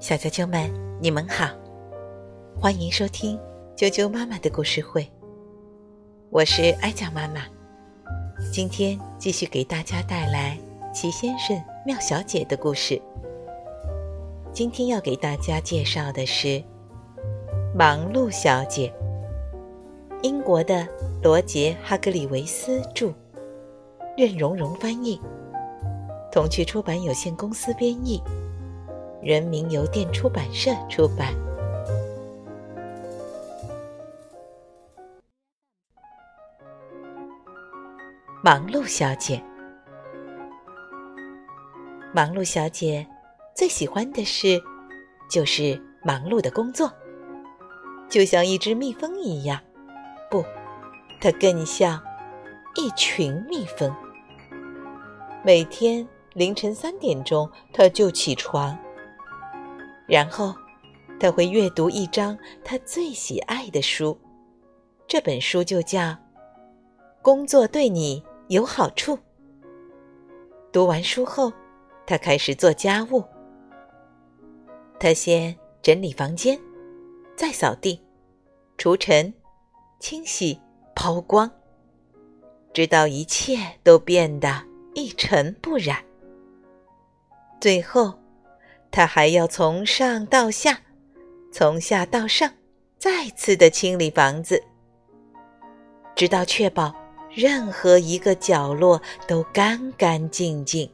小啾啾们，你们好，欢迎收听啾啾妈妈的故事会。我是艾酱妈妈，今天继续给大家带来齐先生、妙小姐的故事。今天要给大家介绍的是《忙碌小姐》，英国的罗杰·哈格里维斯著，任蓉蓉翻译，童趣出版有限公司编译。人民邮电出版社出版。忙碌小姐，忙碌小姐最喜欢的事就是忙碌的工作，就像一只蜜蜂一样，不，它更像一群蜜蜂。每天凌晨三点钟，他就起床。然后，他会阅读一张他最喜爱的书，这本书就叫《工作对你有好处》。读完书后，他开始做家务。他先整理房间，再扫地、除尘、清洗、抛光，直到一切都变得一尘不染。最后。他还要从上到下，从下到上，再次的清理房子，直到确保任何一个角落都干干净净。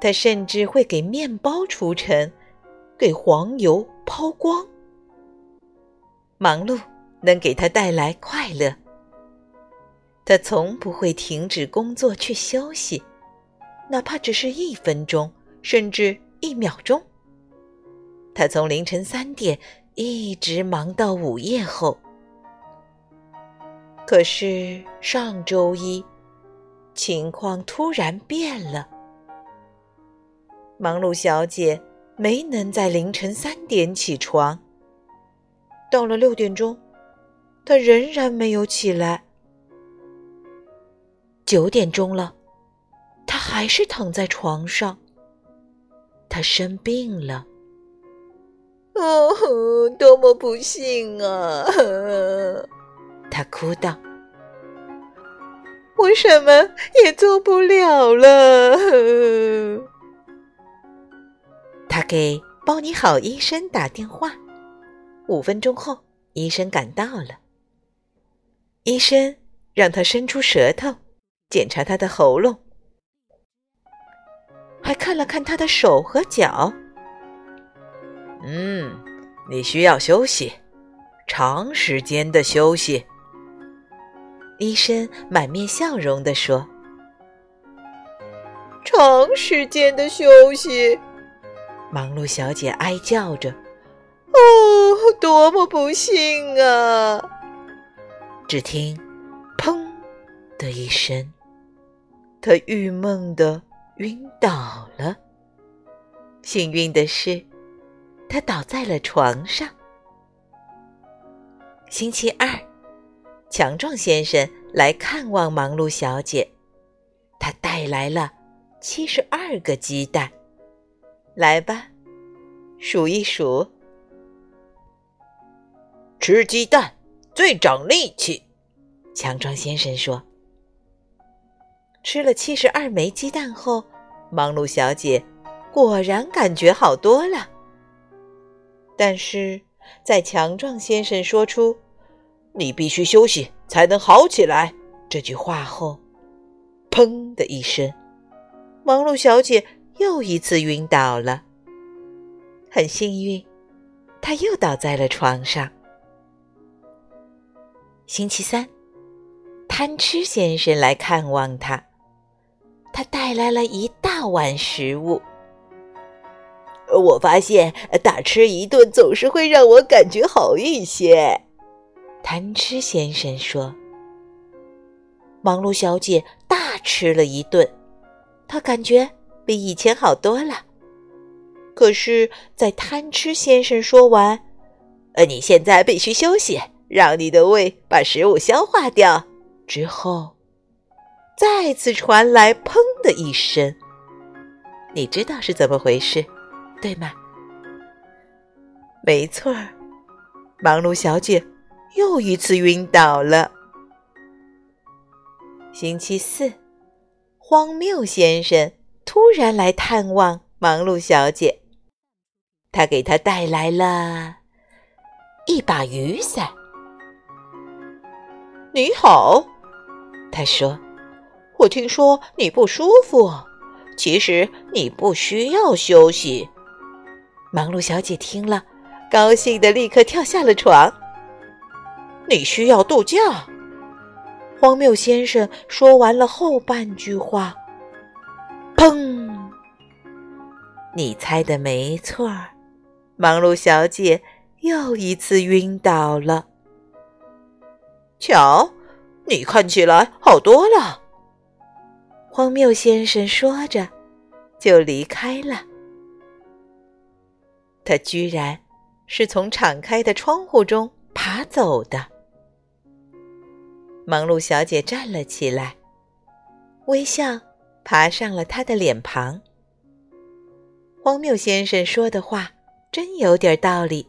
他甚至会给面包除尘，给黄油抛光。忙碌能给他带来快乐，他从不会停止工作去休息，哪怕只是一分钟。甚至一秒钟，他从凌晨三点一直忙到午夜后。可是上周一，情况突然变了。忙碌小姐没能在凌晨三点起床。到了六点钟，她仍然没有起来。九点钟了，还是躺在床上。他生病了，哦，多么不幸啊！他哭道：“我什么也做不了了。”他给包你好医生打电话，五分钟后，医生赶到了。医生让他伸出舌头，检查他的喉咙。还看了看他的手和脚。嗯，你需要休息，长时间的休息。医生满面笑容地说：“长时间的休息。”忙碌小姐哀叫着：“哦，多么不幸啊！”只听“砰”的一声，她郁闷的。晕倒了。幸运的是，他倒在了床上。星期二，强壮先生来看望忙碌小姐，他带来了七十二个鸡蛋。来吧，数一数。吃鸡蛋最长力气，强壮先生说。吃了七十二枚鸡蛋后，忙碌小姐果然感觉好多了。但是在强壮先生说出“你必须休息才能好起来”这句话后，砰的一声，忙碌小姐又一次晕倒了。很幸运，她又倒在了床上。星期三，贪吃先生来看望她。他带来了一大碗食物。我发现大吃一顿总是会让我感觉好一些。贪吃先生说：“忙碌小姐大吃了一顿，她感觉比以前好多了。可是，在贪吃先生说完‘呃，你现在必须休息，让你的胃把食物消化掉’之后。”再次传来“砰”的一声，你知道是怎么回事，对吗？没错儿，忙碌小姐又一次晕倒了。星期四，荒谬先生突然来探望忙碌小姐，他给她带来了一把雨伞。你好，他说：“我听说你不舒服，其实你不需要休息。”忙碌小姐听了，高兴的立刻跳下了床。你需要度假。荒谬先生说完了后半句话，砰！你猜的没错儿，忙碌小姐又一次晕倒了。瞧，你看起来好多了。荒谬先生说着，就离开了。他居然是从敞开的窗户中爬走的。忙碌小姐站了起来，微笑爬上了他的脸庞。荒谬先生说的话真有点道理。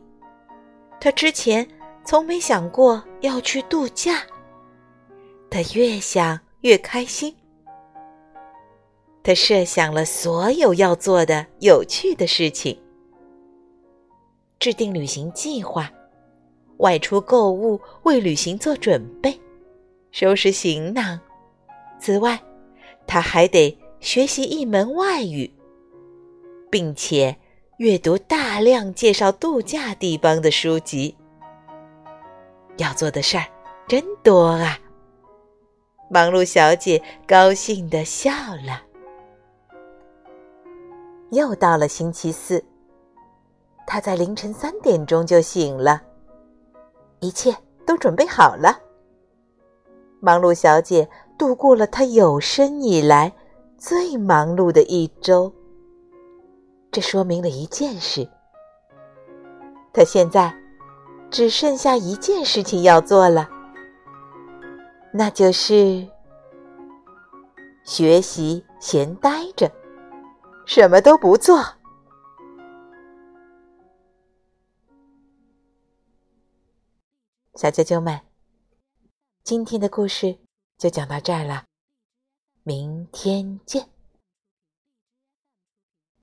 他之前。从没想过要去度假，他越想越开心。他设想了所有要做的有趣的事情，制定旅行计划，外出购物，为旅行做准备，收拾行囊。此外，他还得学习一门外语，并且阅读大量介绍度假地方的书籍。要做的事儿真多啊！忙碌小姐高兴的笑了。又到了星期四，她在凌晨三点钟就醒了，一切都准备好了。忙碌小姐度过了她有生以来最忙碌的一周。这说明了一件事：她现在。只剩下一件事情要做了，那就是学习闲呆着，什么都不做。小啾啾们，今天的故事就讲到这儿了，明天见。